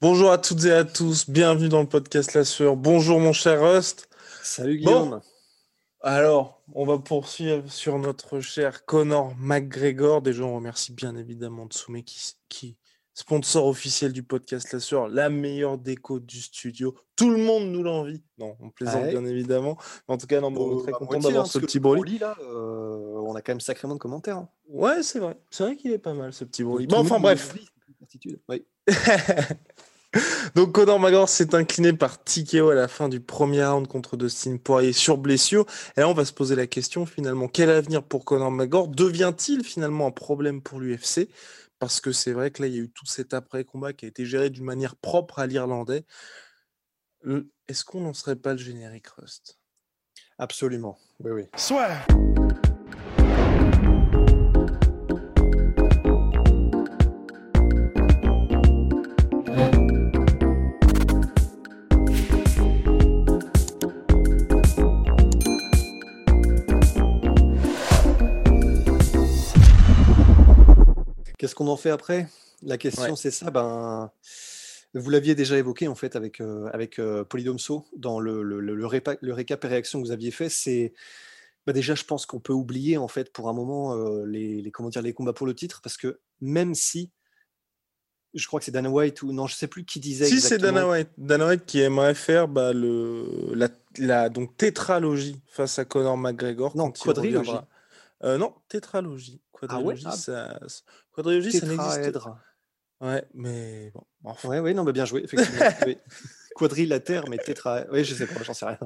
Bonjour à toutes et à tous, bienvenue dans le podcast La Sueur. Bonjour mon cher Rust. Salut Bon. Guillaume. Alors, on va poursuivre sur notre cher Conor McGregor. Déjà, on remercie bien évidemment Tsume qui, qui sponsor officiel du podcast La Sueur, la meilleure déco du studio. Tout le monde nous l'envie. Non, on plaisante Ouais. bien évidemment. En tout cas, non, bon, on est très à content d'avoir hein, ce petit là, euh, on a quand même sacrément de commentaires. hein. Ouais, c'est vrai. C'est vrai qu'il est pas mal ce petit Bon, le enfin bref. Oui. Donc Conor McGregor s'est incliné par TKO à la fin du premier round contre Dustin Poirier sur blessure. Et là, on va se poser la question finalement, quel avenir pour Conor McGregor? Devient-il finalement un problème pour l'UFC Parce que c'est vrai que là, il y a eu tout cet après-combat qui a été géré d'une manière propre à l'Irlandais. Est-ce qu'on n'en serait pas le générique Rust? Absolument. Oui, oui. Qu'est-ce qu'on en fait après? La question, Ouais. c'est ça. Ben, vous l'aviez déjà évoqué en fait avec, euh, avec euh, Polydomso dans le, le, le, le répa- le récap et réaction que vous aviez fait. C'est bah, déjà, je pense qu'on peut oublier en fait pour un moment euh, les, les, comment dire, les combats pour le titre parce que même si je crois que c'est Dana White ou non, je sais plus qui disait. Si, c'est. Dana White. Dana White qui aimerait faire bah, le, la, la donc, tétralogie face à Conor McGregor. Non, quadrilogie. non, tétralogie. Quadrilogie, Ah. ça, quadrilogie, ça n'existe. Ouais, mais bon. enfin. Ouais, ouais, non, mais bien joué, effectivement. oui. Quadrilatère, mais tétra. Oui, je sais pas, j'en sais rien.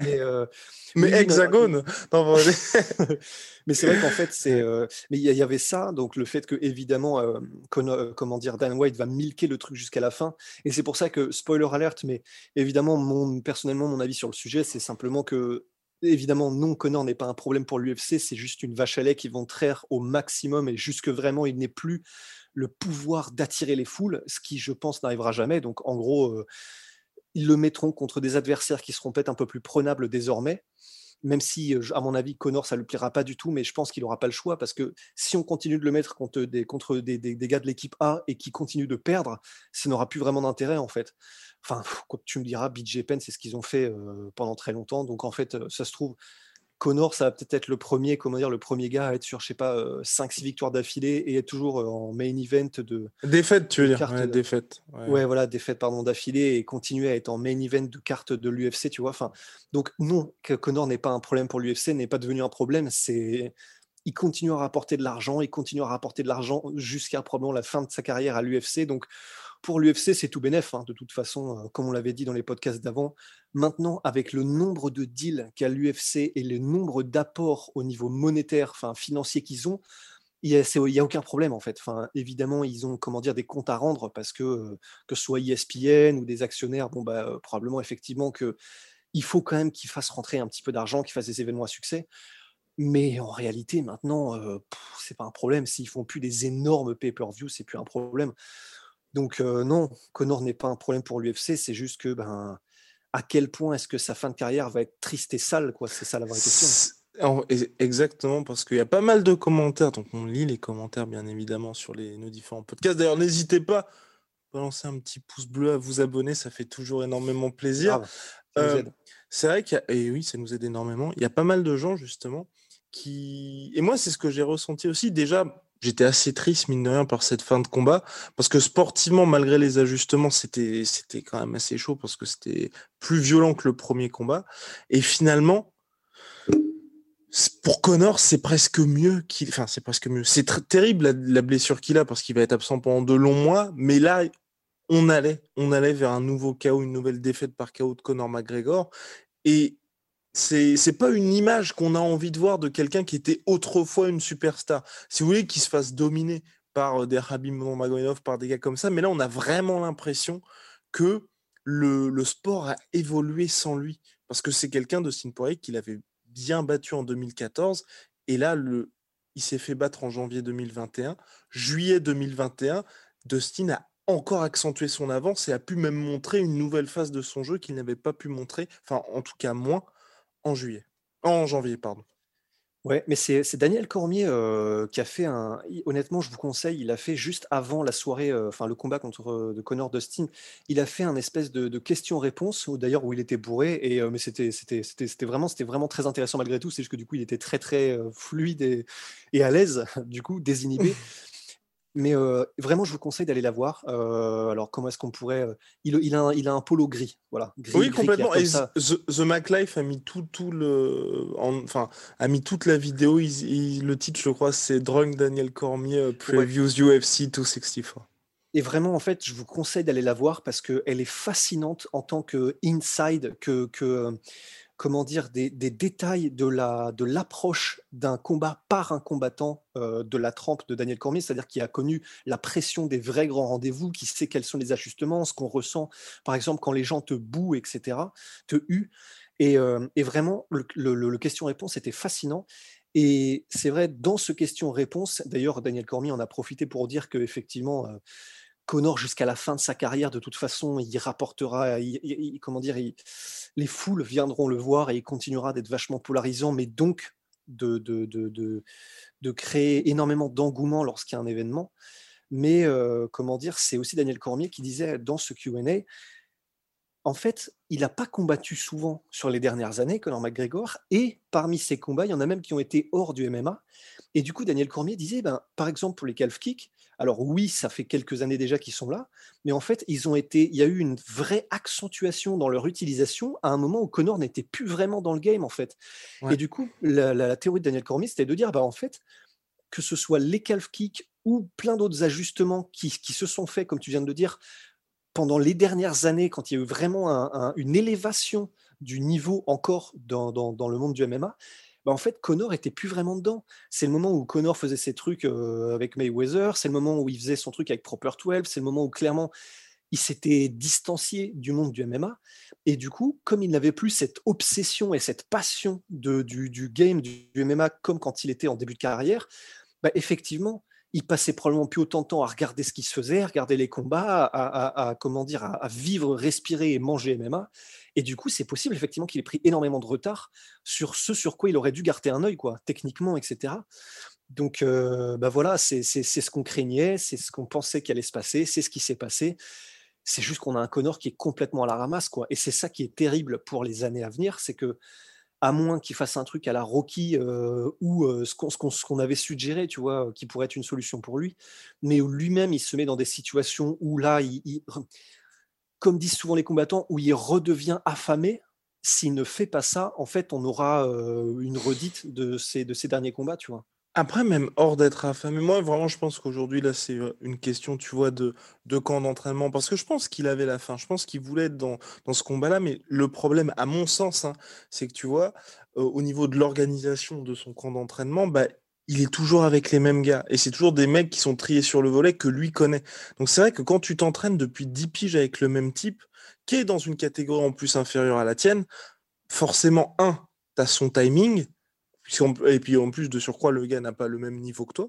Mais, euh, mais oui, non, hexagone Non, mais c'est vrai qu'en fait, c'est. euh, mais il y, y avait ça, donc le fait que, évidemment, euh, euh, comment dire, Dan White va milquer le truc jusqu'à la fin. Et c'est pour ça que, spoiler alert, mais évidemment, mon, personnellement, mon avis sur le sujet, c'est simplement que. Évidemment, non, Connor n'est pas un problème pour l'UFC, c'est juste une vache à lait qui vont traire au maximum et jusque vraiment il n'ait plus le pouvoir d'attirer les foules, ce qui, je pense, n'arrivera jamais. Donc, en gros, euh, ils le mettront contre des adversaires qui seront peut-être un peu plus prenables désormais, même si, euh, à mon avis, Connor, ça ne lui plaira pas du tout, mais je pense qu'il n'aura pas le choix parce que si on continue de le mettre contre des, gars de l'équipe A et qui continuent de perdre, ça n'aura plus vraiment d'intérêt en fait. Enfin, tu me diras, BJ Penn, c'est ce qu'ils ont fait euh, pendant très longtemps. Donc en fait, ça se trouve, Connor, ça va peut-être être le premier, comment dire, le premier gars à être sur, je sais pas, 5-6 victoires d'affilée et être toujours en main event de, Défaite, tu veux dire ouais, de- défaite. Ouais. ouais, voilà, défaite pardon d'affilée et continuer à être en main event de carte de l'UFC, tu vois. Enfin, donc non, que Connor n'est pas un problème pour l'UFC, n'est pas devenu un problème. C'est, il continue à rapporter de l'argent, il continue à rapporter de l'argent jusqu'à probablement la fin de sa carrière à l'UFC. Donc pour l'UFC, c'est tout bénef. hein, de toute façon, euh, comme on l'avait dit dans les podcasts d'avant. Maintenant, avec le nombre de deals qu'a l'UFC et le nombre d'apports au niveau monétaire, enfin financier qu'ils ont, il n'y a, aucun problème en fait. Enfin, évidemment, ils ont comment dire des comptes à rendre parce que euh, que ce soit ESPN ou des actionnaires, bon bah euh, probablement effectivement que il faut quand même qu'ils fassent rentrer un petit peu d'argent, qu'ils fassent des événements à succès. Mais en réalité, maintenant, euh, c'est pas un problème. S'ils font plus des énormes pay-per-view, c'est plus un problème. Donc euh, non, Connor n'est pas un problème pour l'UFC. C'est juste que ben à quel point est-ce que sa fin de carrière va être triste et sale quoi? C'est ça la vraie question. Exactement, parce qu'il y a pas mal de commentaires, donc on lit les commentaires bien évidemment sur les, nos différents podcasts. D'ailleurs, n'hésitez pas à balancer un petit pouce bleu, à vous abonner, ça fait toujours énormément plaisir. Euh. C'est vrai qu'il y a, et oui, ça nous aide énormément. Il y a pas mal de gens, justement, qui. Et moi, c'est ce que j'ai ressenti aussi. Déjà, j'étais assez triste, mine de rien, par cette fin de combat. Parce que sportivement, malgré les ajustements, c'était, quand même assez chaud parce que c'était plus violent que le premier combat. Et finalement, pour Connor, c'est presque mieux qu'il. Enfin, c'est presque mieux. C'est terrible la, blessure qu'il a parce qu'il va être absent pendant de longs mois. Mais là, on allait, on allait vers un nouveau chaos, une nouvelle défaite par chaos de Conor McGregor. Et c'est c'est pas une image qu'on a envie de voir de quelqu'un qui était autrefois une superstar. Si vous voulez qu'il se fasse dominer par des Rabim Magomedov, par des gars comme ça. Mais là, on a vraiment l'impression que le, sport a évolué sans lui. Parce que c'est quelqu'un de Poirier qui l'avait bien battu en 2014. Et là, le, il s'est fait battre en janvier 2021. Juillet 2021, Dustin a encore accentué son avance et a pu même montrer une nouvelle phase de son jeu qu'il n'avait pas pu montrer, enfin en tout cas moins, en juillet. En janvier, pardon. Ouais, mais c'est Daniel Cormier qui a fait un. Honnêtement, je vous conseille, il a fait juste avant la soirée, enfin le combat contre de Connor Dustin, il a fait un espèce de, de question-réponse, d'ailleurs où il était bourré, et mais c'était vraiment vraiment très intéressant malgré tout. C'est juste que du coup, il était très très fluide et, et à l'aise, du coup désinhibé. Mais vraiment, je vous conseille d'aller la voir. alors, comment est-ce qu'on pourrait. Il, il, a un, il, a un, polo gris. Voilà, oui, complètement. Et The, The MacLife a mis tout, tout le. enfin, a mis toute la vidéo. le titre, je crois, c'est Drunk Daniel Cormier Previews UFC 264. Et vraiment, en fait, je vous conseille d'aller la voir parce qu'elle est fascinante en tant que inside, que. que comment dire, des, détails de la de l'approche d'un combat par un combattant euh, de la trempe de Daniel Cormier, c'est-à-dire qui a connu la pression des vrais grands rendez-vous, qui sait quels sont les ajustements, ce qu'on ressent, par exemple, quand les gens te bouent, etc., te huent. Et, euh, vraiment, le, question-réponse était fascinant. Et c'est vrai, dans ce question-réponse, d'ailleurs, Daniel Cormier en a profité pour dire qu'effectivement, effectivement Connor jusqu'à la fin de sa carrière, de toute façon, il rapportera, comment dire, les foules viendront le voir et il continuera d'être vachement polarisant, mais donc de, créer énormément d'engouement lorsqu'il y a un événement. Mais euh, comment dire, c'est aussi Daniel Cormier qui disait dans ce QA en fait, il n'a pas combattu souvent sur les dernières années, Conor McGregor, et parmi ces combats, il y en a même qui ont été hors du MMA. Et du coup, Daniel Cormier disait, ben, par exemple, pour les calf kicks, alors oui, ça fait quelques années déjà qu'ils sont là, mais en fait, ils ont été, il y a eu une vraie accentuation dans leur utilisation à un moment où Conor n'était plus vraiment dans le game, en fait. Et du coup, la, théorie de Daniel Cormier, c'était de dire, bah, en fait, que ce soit les calf kicks ou plein d'autres ajustements qui, qui se sont faits, comme tu viens de le dire, pendant les dernières années, quand il y a eu vraiment une élévation du niveau encore dans, le monde du MMA, bah en fait, Connor était plus vraiment dedans. C'est le moment où Connor faisait ses trucs euh, avec Mayweather, c'est le moment où il faisait son truc avec Proper 12, c'est le moment où clairement il s'était distancié du monde du MMA. Et du coup, comme il n'avait plus cette obsession et cette passion de, du, game du, MMA comme quand il était en début de carrière, bah effectivement, il passait probablement plus autant de temps à regarder ce qui se faisait, à regarder les combats, à, comment dire, à, vivre, respirer et manger MMA. Et du coup, c'est possible effectivement qu'il ait pris énormément de retard sur ce sur quoi il aurait dû garder un œil, quoi, techniquement, etc. Donc, euh, bah voilà, c'est ce qu'on craignait, c'est ce qu'on pensait qu'il allait se passer, c'est ce qui s'est passé. C'est juste qu'on a un Connor qui est complètement à la ramasse, quoi. Et c'est ça qui est terrible pour les années à venir, c'est que à moins qu'il fasse un truc à la Rocky euh, ou euh, ce qu'on avait suggéré, tu vois, qui pourrait être une solution pour lui, mais où lui-même il se met dans des situations où là, il, comme disent souvent les combattants, où il redevient affamé. S'il ne fait pas ça, en fait, on aura euh, une redite de ces, de ces derniers combats, tu vois. Après, même hors d'être affamé, moi, vraiment, je pense qu'aujourd'hui, là, c'est une question, tu vois, de, de camp d'entraînement. Parce que je pense qu'il avait la faim. Je pense qu'il voulait être dans, dans ce combat-là. Mais le problème, à mon sens, hein, c'est que, tu vois, au niveau de l'organisation de son camp d'entraînement, bah, il est toujours avec les mêmes gars. Et c'est toujours des mecs qui sont triés sur le volet que lui connaît. Donc c'est vrai que quand tu t'entraînes depuis 10 piges avec le même type, qui est dans une catégorie en plus inférieure à la tienne, forcément, un, tu as son timing, et puis en plus de surcroît, le gars n'a pas le même niveau que toi.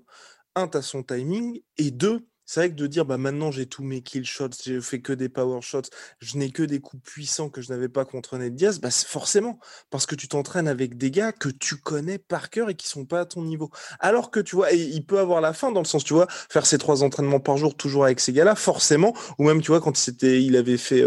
Un, tu son timing. Et deux, c'est vrai que de dire bah maintenant j'ai tous mes kill shots, j'ai fait que des power shots, je n'ai que des coups puissants que je n'avais pas contre Ned Diaz, bah forcément parce que tu t'entraînes avec des gars que tu connais par cœur et qui sont pas à ton niveau. Alors que tu vois, il peut avoir la fin dans le sens tu vois, faire ses trois entraînements par jour toujours avec ces gars-là, forcément, ou même tu vois quand c'était, il avait fait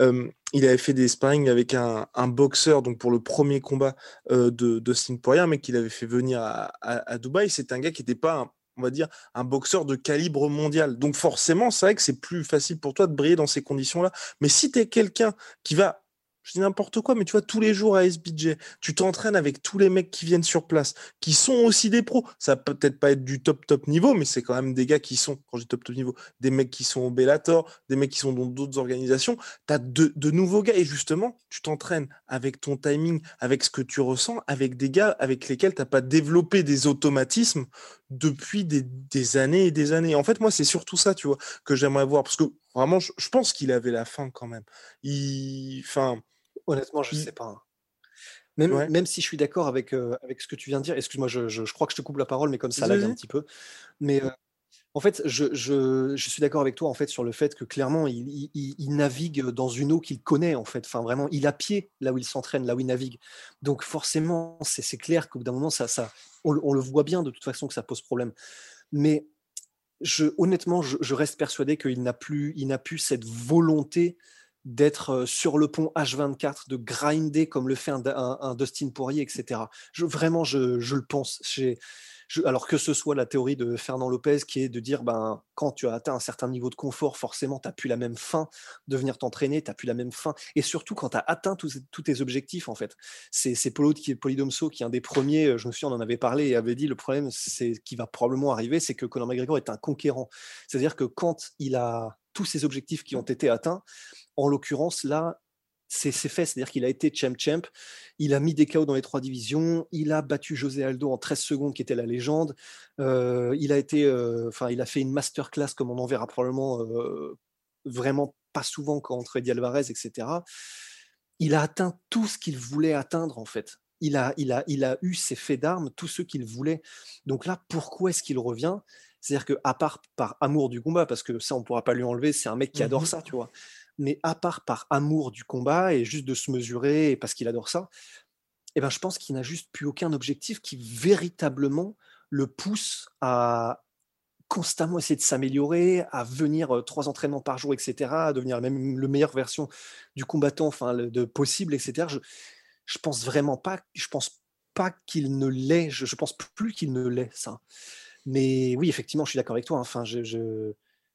euh, il avait fait des sparring avec un, boxeur, donc pour le premier combat euh, de, de Poirier, mais qu'il avait fait venir à, Dubaï. C'est un gars qui n'était pas on va dire, un boxeur de calibre mondial. Donc forcément, c'est vrai que c'est plus facile pour toi de briller dans ces conditions-là. Mais si tu es quelqu'un qui va je dis n'importe quoi, mais tu vois, tous les jours à SBJ, tu t'entraînes avec tous les mecs qui viennent sur place, qui sont aussi des pros. Ça peut peut-être pas être du top top niveau, mais c'est quand même des gars qui sont, quand je dis top top niveau, des mecs qui sont au Bellator, des mecs qui sont dans d'autres organisations. Tu as de, de, nouveaux gars et justement, tu t'entraînes avec ton timing, avec ce que tu ressens, avec des gars avec lesquels tu n'as pas développé des automatismes depuis des, des, années et des années. En fait, moi, c'est surtout ça, tu vois, que j'aimerais voir. Parce que vraiment, je, je pense qu'il avait la fin quand même. Il. Enfin Honnêtement, je ne sais pas. Hein. Même, même si je suis d'accord avec, avec ce que tu viens de dire, excuse-moi, je, je, crois que je te coupe la parole, mais comme ça lag un petit peu. Mais en fait, je, je, je suis d'accord avec toi en fait sur le fait que clairement, il, il, navigue dans une eau qu'il connaît en fait. Enfin, vraiment, il a pied là où il s'entraîne, là où il navigue. Donc forcément, c'est clair qu'au bout d'un moment, ça, ça, on, on, le voit bien de toute façon que ça pose problème. Mais je, honnêtement, je, reste persuadé qu'il n'a plus, il n'a plus cette volonté d'être sur le pont H24, de grinder comme le fait un, Dustin Poirier, etc. Je, vraiment, je, je le pense. Alors que ce soit la théorie de Fernand Lopez qui est de dire ben, quand tu as atteint un certain niveau de confort, forcément, tu n'as plus la même faim de venir t'entraîner, tu n'as plus la même faim. Et surtout quand tu as atteint tous, tes objectifs, en fait. C'est Polo qui est Polydomso qui est un des premiers, je me souviens, on en avait parlé et avait dit le problème c'est qui va probablement arriver, c'est que Conor McGregor est un conquérant. C'est-à-dire que quand il a tous ses objectifs qui ont été atteints, en l'occurrence, là, c'est fait, c'est-à-dire qu'il a été champ-champ, il a mis des KO dans les trois divisions, il a battu José Aldo en 13 secondes, qui était la légende, euh, il a été, euh, il a fait une masterclass comme on en verra probablement euh, vraiment pas souvent contre Eddie Alvarez, etc. Il a atteint tout ce qu'il voulait atteindre en fait. Il a, il a, il a eu ses faits d'armes, tous ceux qu'il voulait. Donc là, pourquoi est-ce qu'il revient? C'est-à-dire que à part par amour du combat, parce que ça on pourra pas lui enlever, c'est un mec qui adore mmh ça, tu vois mais à part par amour du combat et juste de se mesurer parce qu'il adore ça, eh ben, je pense qu'il n'a juste plus aucun objectif qui véritablement le pousse à constamment essayer de s'améliorer, à venir trois entraînements par jour, etc., à devenir même la meilleure version du combattant, enfin, de possible, etc. Je, je pense vraiment pas, je pense pas qu'il ne l'est, je, je pense plus qu'il ne l'est, ça. Mais oui, effectivement, je suis d'accord avec toi. Hein. Enfin, je,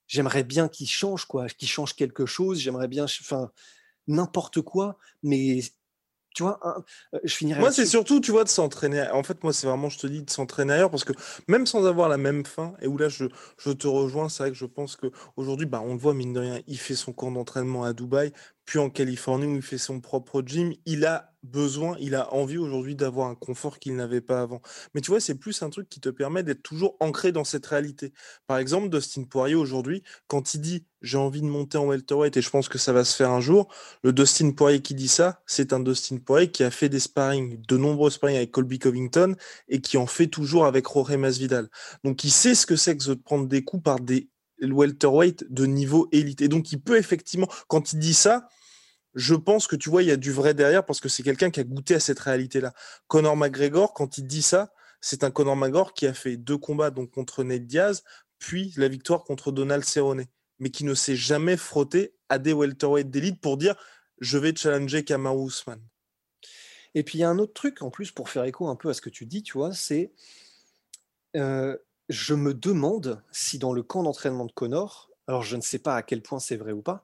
j'aimerais bien qu'il change, quoi, qu'il change quelque chose. J'aimerais bien, enfin, n'importe quoi, mais tu vois, euh, je finirais. Moi, c'est surtout, tu vois, de s'entraîner. En fait, moi, c'est vraiment, je te dis, de s'entraîner ailleurs parce que même sans avoir la même fin, et où là, je, je te rejoins, c'est vrai que je pense qu'aujourd'hui, bah, on le voit, mine de rien, il fait son camp d'entraînement à Dubaï, puis en Californie où il fait son propre gym. Il a besoin, il a envie aujourd'hui d'avoir un confort qu'il n'avait pas avant. Mais tu vois, c'est plus un truc qui te permet d'être toujours ancré dans cette réalité. Par exemple, Dustin Poirier aujourd'hui, quand il dit j'ai envie de monter en welterweight et je pense que ça va se faire un jour, le Dustin Poirier qui dit ça, c'est un Dustin Poirier qui a fait des sparring, de nombreux sparring avec Colby Covington et qui en fait toujours avec Jorge Masvidal. Donc il sait ce que c'est que de prendre des coups par des welterweight de niveau élite. Et donc il peut effectivement, quand il dit ça, je pense que tu vois, il y a du vrai derrière parce que c'est quelqu'un qui a goûté à cette réalité-là. Conor McGregor, quand il dit ça, c'est un Conor McGregor qui a fait deux combats donc contre Ned Diaz, puis la victoire contre Donald Cerrone, mais qui ne s'est jamais frotté à des welterweight d'élite pour dire je vais challenger Kamaru Usman. Et puis il y a un autre truc en plus pour faire écho un peu à ce que tu dis, tu vois, c'est euh, je me demande si dans le camp d'entraînement de Conor, alors je ne sais pas à quel point c'est vrai ou pas,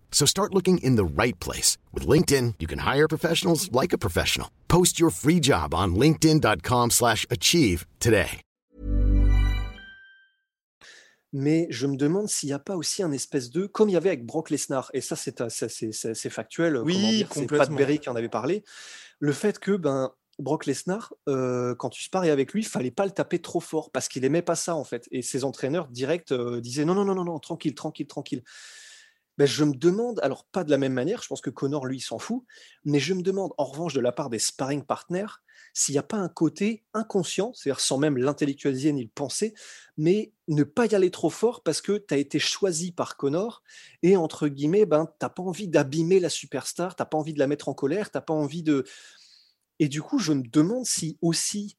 So start looking in the right place. With LinkedIn, you can hire professionals like a professional. Post your free job on linkedin.com slash achieve today. mais je me demande s'il n'y a pas aussi un espèce de, comme il y avait avec Brock Lesnar, et ça c'est factuel, oui, c'est Pat Berry qui en avait parlé, le fait que ben, Brock Lesnar, euh, quand tu sparais avec lui, il fallait pas le taper trop fort parce qu'il aimait pas ça en fait. Et ses entraîneurs directs euh, disaient non, non, non, non, non, tranquille, tranquille, tranquille. Ben, je me demande, alors pas de la même manière, je pense que Connor lui s'en fout, mais je me demande en revanche de la part des sparring partners, s'il n'y a pas un côté inconscient, c'est-à-dire sans même l'intellectualiser ni le penser, mais ne pas y aller trop fort parce que tu as été choisi par Connor et entre guillemets, ben, tu n'as pas envie d'abîmer la superstar, tu n'as pas envie de la mettre en colère, tu n'as pas envie de... Et du coup, je me demande si aussi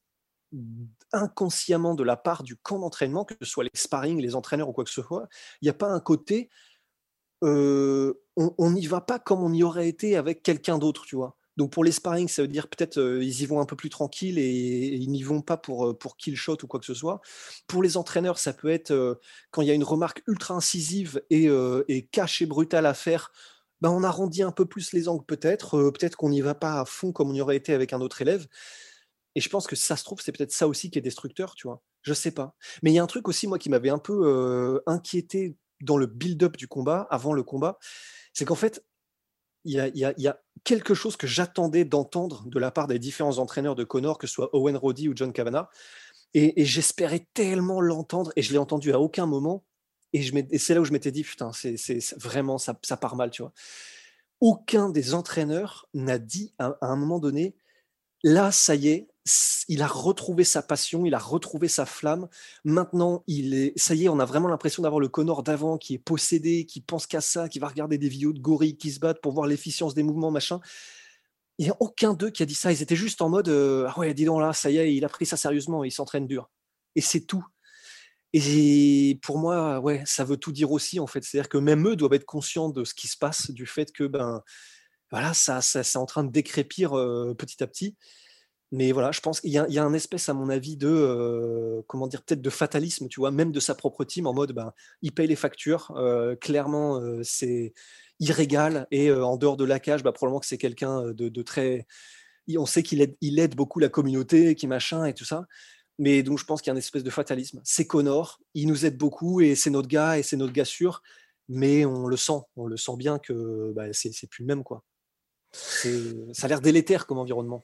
inconsciemment de la part du camp d'entraînement, que ce soit les sparring, les entraîneurs ou quoi que ce soit, il n'y a pas un côté, on n'y va pas comme on y aurait été avec quelqu'un d'autre, tu vois. Donc pour les sparring, ça veut dire peut-être ils y vont un peu plus tranquille et, ils n'y vont pas pour, pour kill shot ou quoi que ce soit. Pour les entraîneurs, ça peut être quand il y a une remarque ultra incisive et, cash et brutale à faire, ben on arrondit un peu plus les angles peut-être. peut-être qu'on n'y va pas à fond comme on y aurait été avec un autre élève. Et je pense que ça se trouve, c'est peut-être ça aussi qui est destructeur, tu vois. Je sais pas. Mais il y a un truc aussi, moi, qui m'avait un peu inquiété dans le build-up du combat, avant le combat, c'est qu'en fait, il y, a, quelque chose que j'attendais d'entendre de la part des différents entraîneurs de Connor, que ce soit Owen Roddy ou John Kavanagh. Et, j'espérais tellement l'entendre, et je l'ai entendu à aucun moment. Et, c'est là où je m'étais dit, putain, c'est vraiment, ça, part mal, tu vois. Aucun des entraîneurs n'a dit à un moment donné, là, ça y est, il a retrouvé sa passion, il a retrouvé sa flamme. Maintenant, il est, ça y est, on a vraiment l'impression d'avoir le Connor d'avant qui est possédé, qui pense qu'à ça, qui va regarder des vidéos de gorilles qui se battent pour voir l'efficience des mouvements, machin. Il n'y a aucun d'eux qui a dit ça. Ils étaient juste en mode euh, Ah ouais, dis donc là, ça y est, il a pris ça sérieusement, il s'entraîne dur. Et c'est tout. Et pour moi, ouais, ça veut tout dire aussi, en fait. C'est-à-dire que même eux doivent être conscients de ce qui se passe, du fait que, ben, voilà, ça, ça c'est en train de décrépir euh, petit à petit. Mais voilà, je pense qu'il y, a un espèce, à mon avis, de euh, comment dire, peut-être de fatalisme, tu vois, même de sa propre team, en mode, ben, il paye les factures. Euh, clairement, euh, c'est irrégal. Et en dehors de la cage, bah, probablement que c'est quelqu'un de, très. On sait qu'il aide, il aide beaucoup la communauté, qui machin et tout ça. Mais donc, je pense qu'il y a une espèce de fatalisme. C'est Connor, il nous aide beaucoup et c'est notre gars et c'est notre gars sûr. Mais on le sent, on le sent bien que bah, c'est plus le même, quoi. Ça a l'air délétère comme environnement.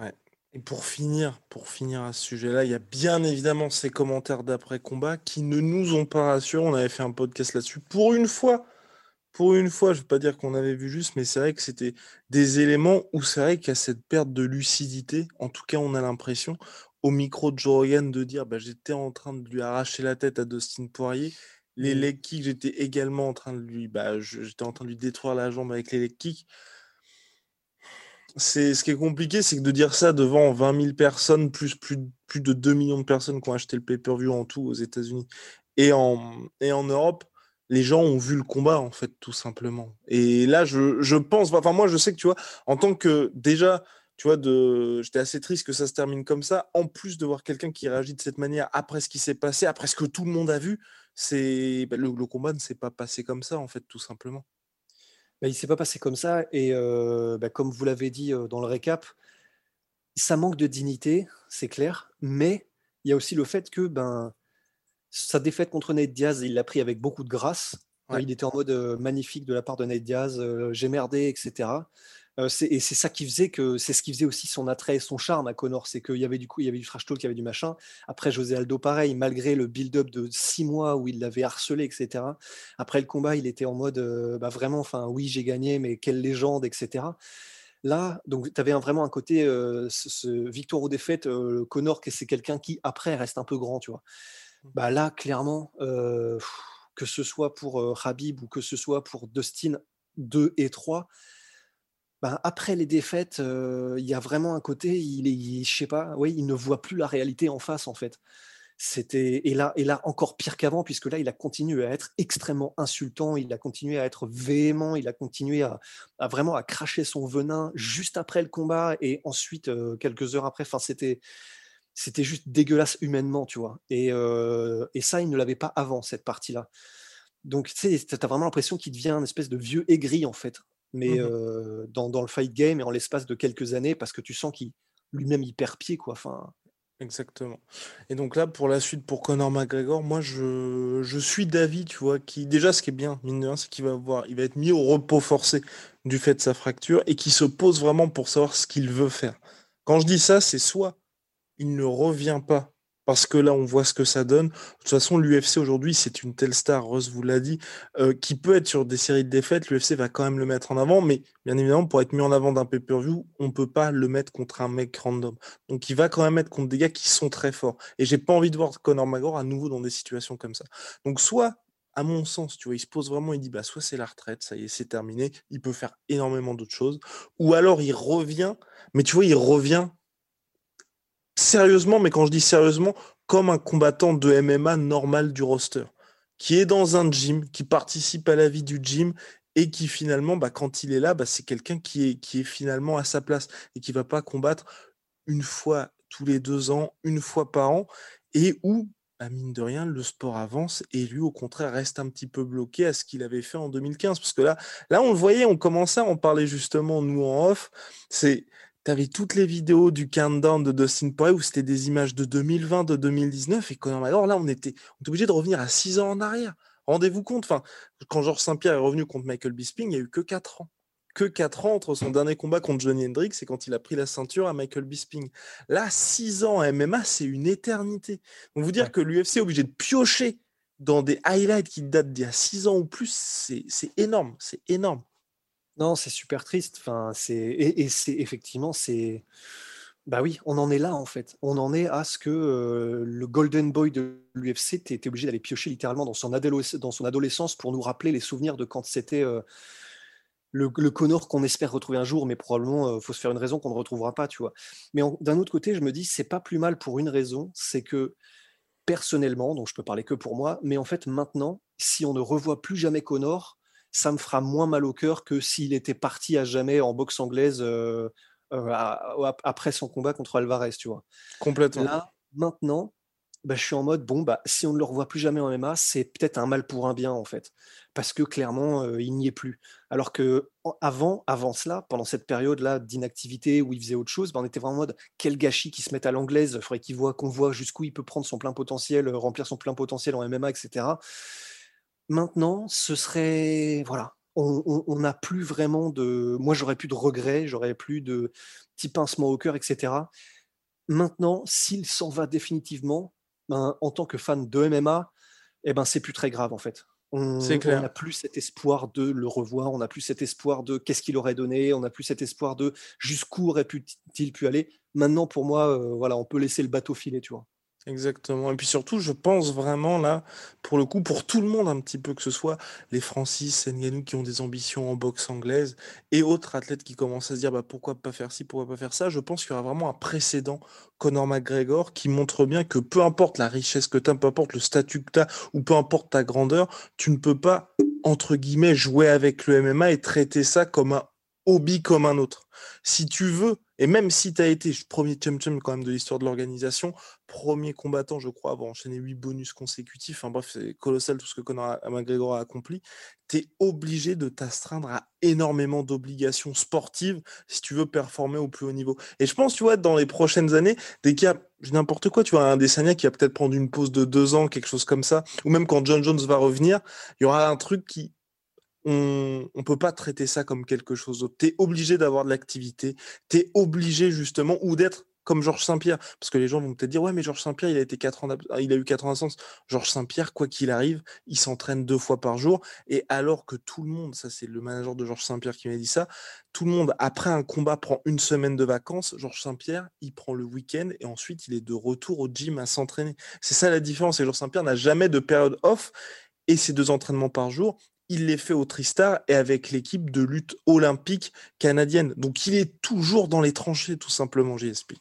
Ouais. Et pour finir, pour finir à ce sujet-là, il y a bien évidemment ces commentaires d'après-combat qui ne nous ont pas rassurés. On avait fait un podcast là-dessus. Pour une fois, pour une fois, je ne veux pas dire qu'on avait vu juste, mais c'est vrai que c'était des éléments où c'est vrai qu'il y a cette perte de lucidité. En tout cas, on a l'impression, au micro de Joe Rogan, de dire bah, j'étais en train de lui arracher la tête à Dustin Poirier. Les mmh. leg kicks, j'étais également en train de lui, bah, j'étais en train de lui détruire la jambe avec les leg kicks c'est ce qui est compliqué, c'est que de dire ça devant 20 000 personnes, plus, plus, de 2 millions de personnes qui ont acheté le pay-per-view en tout aux États-Unis et en, Europe, les gens ont vu le combat, en fait, tout simplement. Et là, je, je pense, enfin, moi, je sais que, tu vois, en tant que déjà, tu vois, de, j'étais assez triste que ça se termine comme ça, en plus de voir quelqu'un qui réagit de cette manière après ce qui s'est passé, après ce que tout le monde a vu, c'est le, le combat ne s'est pas passé comme ça, en fait, tout simplement. Bah, il ne s'est pas passé comme ça. Et bah, comme vous l'avez dit dans le récap, ça manque de dignité, c'est clair. Mais il y a aussi le fait que ben, sa défaite contre Nate Diaz, il l'a pris avec beaucoup de grâce. Il était en mode magnifique de la part de Nate Diaz, j'ai merdé, etc. Euh, et c'est ça qui faisait que c'est ce qui faisait aussi son attrait et son charme à Connor, c'est qu'il y avait du coup il y avait du trash talk, il y avait du machin. Après José Aldo pareil, malgré le build-up de six mois où il l'avait harcelé, etc. Après le combat, il était en mode euh, bah, vraiment, enfin oui j'ai gagné, mais quelle légende, etc. Là, donc tu avais vraiment un côté euh, ce, victoire ou défaite, Connor c'est quelqu'un qui après reste un peu grand, tu vois. Mmh. Bah là clairement, que ce soit pour Habib ou que ce soit pour Dustin 2 et 3 ben, après les défaites, il y a vraiment un côté, il est, je sais pas, oui, il ne voit plus la réalité en face en fait. C'était et là encore pire qu'avant puisque là il a continué à être extrêmement insultant, il a continué à être véhément, il a continué à, vraiment à cracher son venin juste après le combat et ensuite quelques heures après. Enfin c'était c'était juste dégueulasse humainement, tu vois. Et, et ça il ne l'avait pas avant cette partie-là. Donc tu sais, as vraiment l'impression qu'il devient une espèce de vieux aigri en fait mais mmh dans, le fight game et en l'espace de quelques années, parce que tu sens qu'il lui-même il perd pied, quoi. Enfin... Exactement. Et donc là, pour la suite, pour Conor McGregor, moi, je, je suis d'avis, tu vois, qui déjà, ce qui est bien, mine de rien, c'est qu'il va voir, il va être mis au repos forcé du fait de sa fracture et qui se pose vraiment pour savoir ce qu'il veut faire. Quand je dis ça, c'est soit il ne revient pas parce que là, on voit ce que ça donne. De toute façon, l'UFC aujourd'hui, c'est une telle star, Rose vous l'a dit, euh, qui peut être sur des séries de défaites. L'UFC va quand même le mettre en avant, mais bien évidemment, pour être mis en avant d'un pay-per-view, on ne peut pas le mettre contre un mec random. Donc, il va quand même être contre des gars qui sont très forts. Et j'ai pas envie de voir Conor McGregor à nouveau dans des situations comme ça. Donc, soit à mon sens, tu vois, il se pose vraiment, il dit, bah, soit c'est la retraite, ça y est, c'est terminé, il peut faire énormément d'autres choses, ou alors il revient, mais tu vois, il revient sérieusement, mais quand je dis sérieusement, comme un combattant de MMA normal du roster, qui est dans un gym, qui participe à la vie du gym et qui finalement, bah, quand il est là, bah, c'est quelqu'un qui est, qui est finalement à sa place et qui va pas combattre une fois tous les deux ans, une fois par an, et où, bah, mine de rien, le sport avance et lui, au contraire, reste un petit peu bloqué à ce qu'il avait fait en 2015. Parce que là, là, on le voyait, on commençait à en parler justement, nous, en off. C'est tu avais toutes les vidéos du countdown de Dustin Poirier où c'était des images de 2020, de 2019 et Conor McGregor, là, on était, on était obligé de revenir à six ans en arrière. Rendez-vous compte, enfin, quand Georges Saint-Pierre est revenu contre Michael Bisping, il n'y a eu que 4 ans. Que 4 ans entre son dernier combat contre Johnny Hendricks et quand il a pris la ceinture à Michael Bisping. Là, 6 ans à MMA, c'est une éternité. Donc, vous dire que l'UFC est obligé de piocher dans des highlights qui datent d'il y a 6 ans ou plus, c'est énorme. C'est énorme. Non, c'est super triste. C'est et, c'est effectivement c'est bah oui, on en est là en fait. On en est à ce que le Golden Boy de l'UFC était obligé d'aller piocher littéralement dans son, adolescence pour nous rappeler les souvenirs de quand c'était le, le, Connor qu'on espère retrouver un jour, mais probablement il faut se faire une raison qu'on ne retrouvera pas, tu vois. Mais d'un autre côté, je me dis c'est pas plus mal pour une raison, c'est que personnellement, donc je peux parler que pour moi, mais en fait maintenant, si on ne revoit plus jamais Connor, ça me fera moins mal au cœur que s'il était parti à jamais en boxe anglaise euh, euh, après son combat contre Alvarez, tu vois. Complètement. Là, maintenant, bah, je suis en mode, bon, bah, si on ne le revoit plus jamais en MMA, c'est peut-être un mal pour un bien, en fait. Parce que clairement, euh, il n'y est plus. Alors que avant, avant cela, pendant cette période-là d'inactivité où il faisait autre chose, bah, on était vraiment en mode, quel gâchis qui se met à l'anglaise, il faudrait qu'il voit, qu'on voit jusqu'où il peut prendre son plein potentiel, remplir son plein potentiel en MMA, etc. Maintenant, ce serait voilà, on n'a plus vraiment de moi j'aurais plus de regrets, j'aurais plus de petits pincements au cœur, etc. Maintenant, s'il s'en va définitivement, ben, en tant que fan de MMA, eh ben c'est plus très grave en fait. On n'a plus cet espoir de le revoir, on n'a plus cet espoir de qu'est-ce qu'il aurait donné, on n'a plus cet espoir de jusqu'où aurait-il pu aller. Maintenant, pour moi, euh, voilà, on peut laisser le bateau filer, tu vois. Exactement. Et puis surtout, je pense vraiment là, pour le coup, pour tout le monde un petit peu, que ce soit les Francis, Ngannou qui ont des ambitions en boxe anglaise et autres athlètes qui commencent à se dire bah, pourquoi pas faire ci, pourquoi pas faire ça, je pense qu'il y aura vraiment un précédent Conor McGregor qui montre bien que peu importe la richesse que tu as, peu importe le statut que tu as ou peu importe ta grandeur, tu ne peux pas, entre guillemets, jouer avec le MMA et traiter ça comme un hobby comme un autre. Si tu veux, et même si tu as été premier chum-chum quand même de l'histoire de l'organisation, premier combattant, je crois, avoir enchaîné huit bonus consécutifs, enfin bref, c'est colossal tout ce que Conor McGregor a accompli, tu es obligé de t'astreindre à énormément d'obligations sportives si tu veux performer au plus haut niveau. Et je pense, tu vois, dans les prochaines années, dès qu'il y a n'importe quoi, tu vois, un Desania qui va peut-être prendre une pause de deux ans, quelque chose comme ça, ou même quand John Jones va revenir, il y aura un truc qui on ne peut pas traiter ça comme quelque chose d'autre. Tu es obligé d'avoir de l'activité, tu es obligé justement, ou d'être comme Georges Saint-Pierre, parce que les gens vont peut-être dire, ouais, mais Georges Saint-Pierre, il a été ans, il a eu 4 ans d'absence. Georges Saint-Pierre, quoi qu'il arrive, il s'entraîne deux fois par jour, et alors que tout le monde, ça c'est le manager de Georges Saint-Pierre qui m'a dit ça, tout le monde, après un combat, prend une semaine de vacances, Georges Saint-Pierre, il prend le week-end, et ensuite il est de retour au gym à s'entraîner. C'est ça la différence, et Georges Saint-Pierre n'a jamais de période off, et ces deux entraînements par jour, il les fait au Tristar et avec l'équipe de lutte olympique canadienne. Donc il est toujours dans les tranchées, tout simplement, JSP.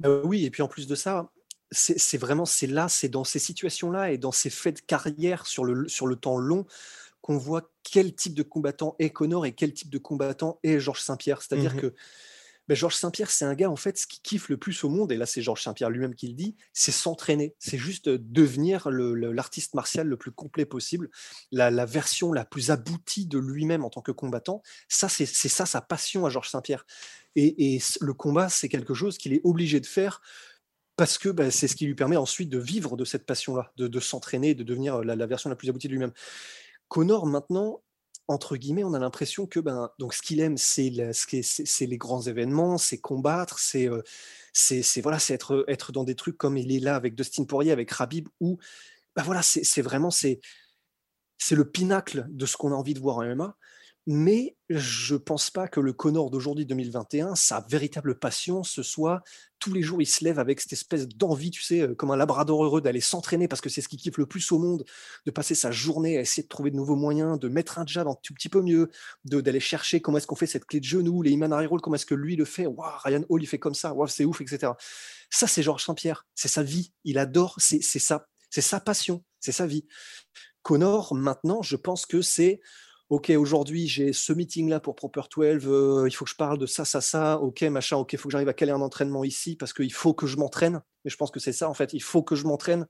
Bah oui, et puis en plus de ça, c'est vraiment c'est là, c'est dans ces situations-là et dans ces faits de carrière sur le, sur le temps long qu'on voit quel type de combattant est Connor et quel type de combattant est Georges Saint-Pierre. C'est-à-dire mmh que ben, Georges Saint-Pierre, c'est un gars, en fait, ce qui kiffe le plus au monde, et là c'est Georges Saint-Pierre lui-même qui le dit, c'est s'entraîner. C'est juste devenir l'artiste martial le plus complet possible, la, version la plus aboutie de lui-même en tant que combattant. Ça, c'est ça sa passion à Georges Saint-Pierre. Et, le combat, c'est quelque chose qu'il est obligé de faire parce que ben, c'est ce qui lui permet ensuite de vivre de cette passion-là, de, s'entraîner, de devenir la, la, version la plus aboutie de lui-même. Connor, maintenant, entre guillemets, on a l'impression que ben, donc ce qu'il aime, c'est les grands événements, c'est combattre, c'est euh, voilà, c'est être, être dans des trucs comme il est là avec Dustin Poirier, avec Rabib, où ben voilà, c'est vraiment c'est le pinacle de ce qu'on a envie de voir en MMA. Mais je pense pas que le Connor d'aujourd'hui 2021, sa véritable passion, ce soit tous les jours il se lève avec cette espèce d'envie, tu sais, comme un labrador heureux d'aller s'entraîner parce que c'est ce qu'il kiffe le plus au monde, de passer sa journée à essayer de trouver de nouveaux moyens, de mettre un jab un tout petit peu mieux, d'aller chercher comment est-ce qu'on fait cette clé de genou, les Iman roll, comment est-ce que lui le fait, Ryan Hall il fait comme ça, c'est ouf, etc. Ça c'est Georges Saint-Pierre, c'est sa vie, il adore, c'est ça, c'est sa passion, c'est sa vie. Connor, maintenant, je pense que c'est ok, aujourd'hui j'ai ce meeting-là pour Proper 12, euh, il faut que je parle de ça, ça, ça, ok, machin, ok, il faut que j'arrive à caler un entraînement ici parce qu'il faut que je m'entraîne. Mais je pense que c'est ça en fait, il faut que je m'entraîne.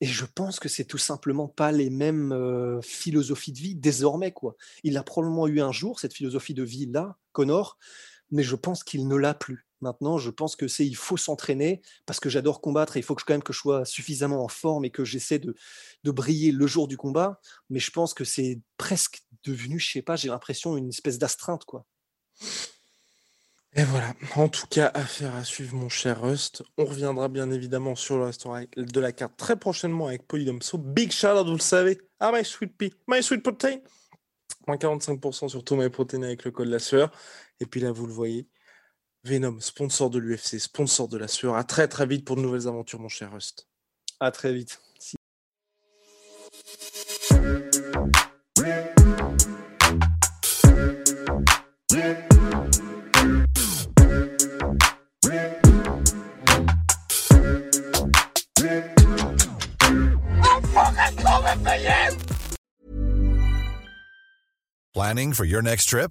Et je pense que c'est tout simplement pas les mêmes euh, philosophies de vie désormais. quoi. Il a probablement eu un jour cette philosophie de vie-là, Connor, mais je pense qu'il ne l'a plus. Maintenant, je pense que c'est il faut s'entraîner parce que j'adore combattre et il faut que, quand même que je sois suffisamment en forme et que j'essaie de, de briller le jour du combat. Mais je pense que c'est presque devenu, je sais pas, j'ai l'impression une espèce d'astreinte, quoi. Et voilà, en tout cas, affaire à suivre, mon cher Rust. On reviendra bien évidemment sur le restaurant de la carte très prochainement avec So Big shout out, vous le savez. Ah, my sweet pea, my sweet protein. Moins 45% sur tous mes protéines avec le code la sueur. Et puis là, vous le voyez, Venom, sponsor de l'UFC, sponsor de la sueur. À très très vite pour de nouvelles aventures, mon cher Rust. À très vite. Planning for your next trip?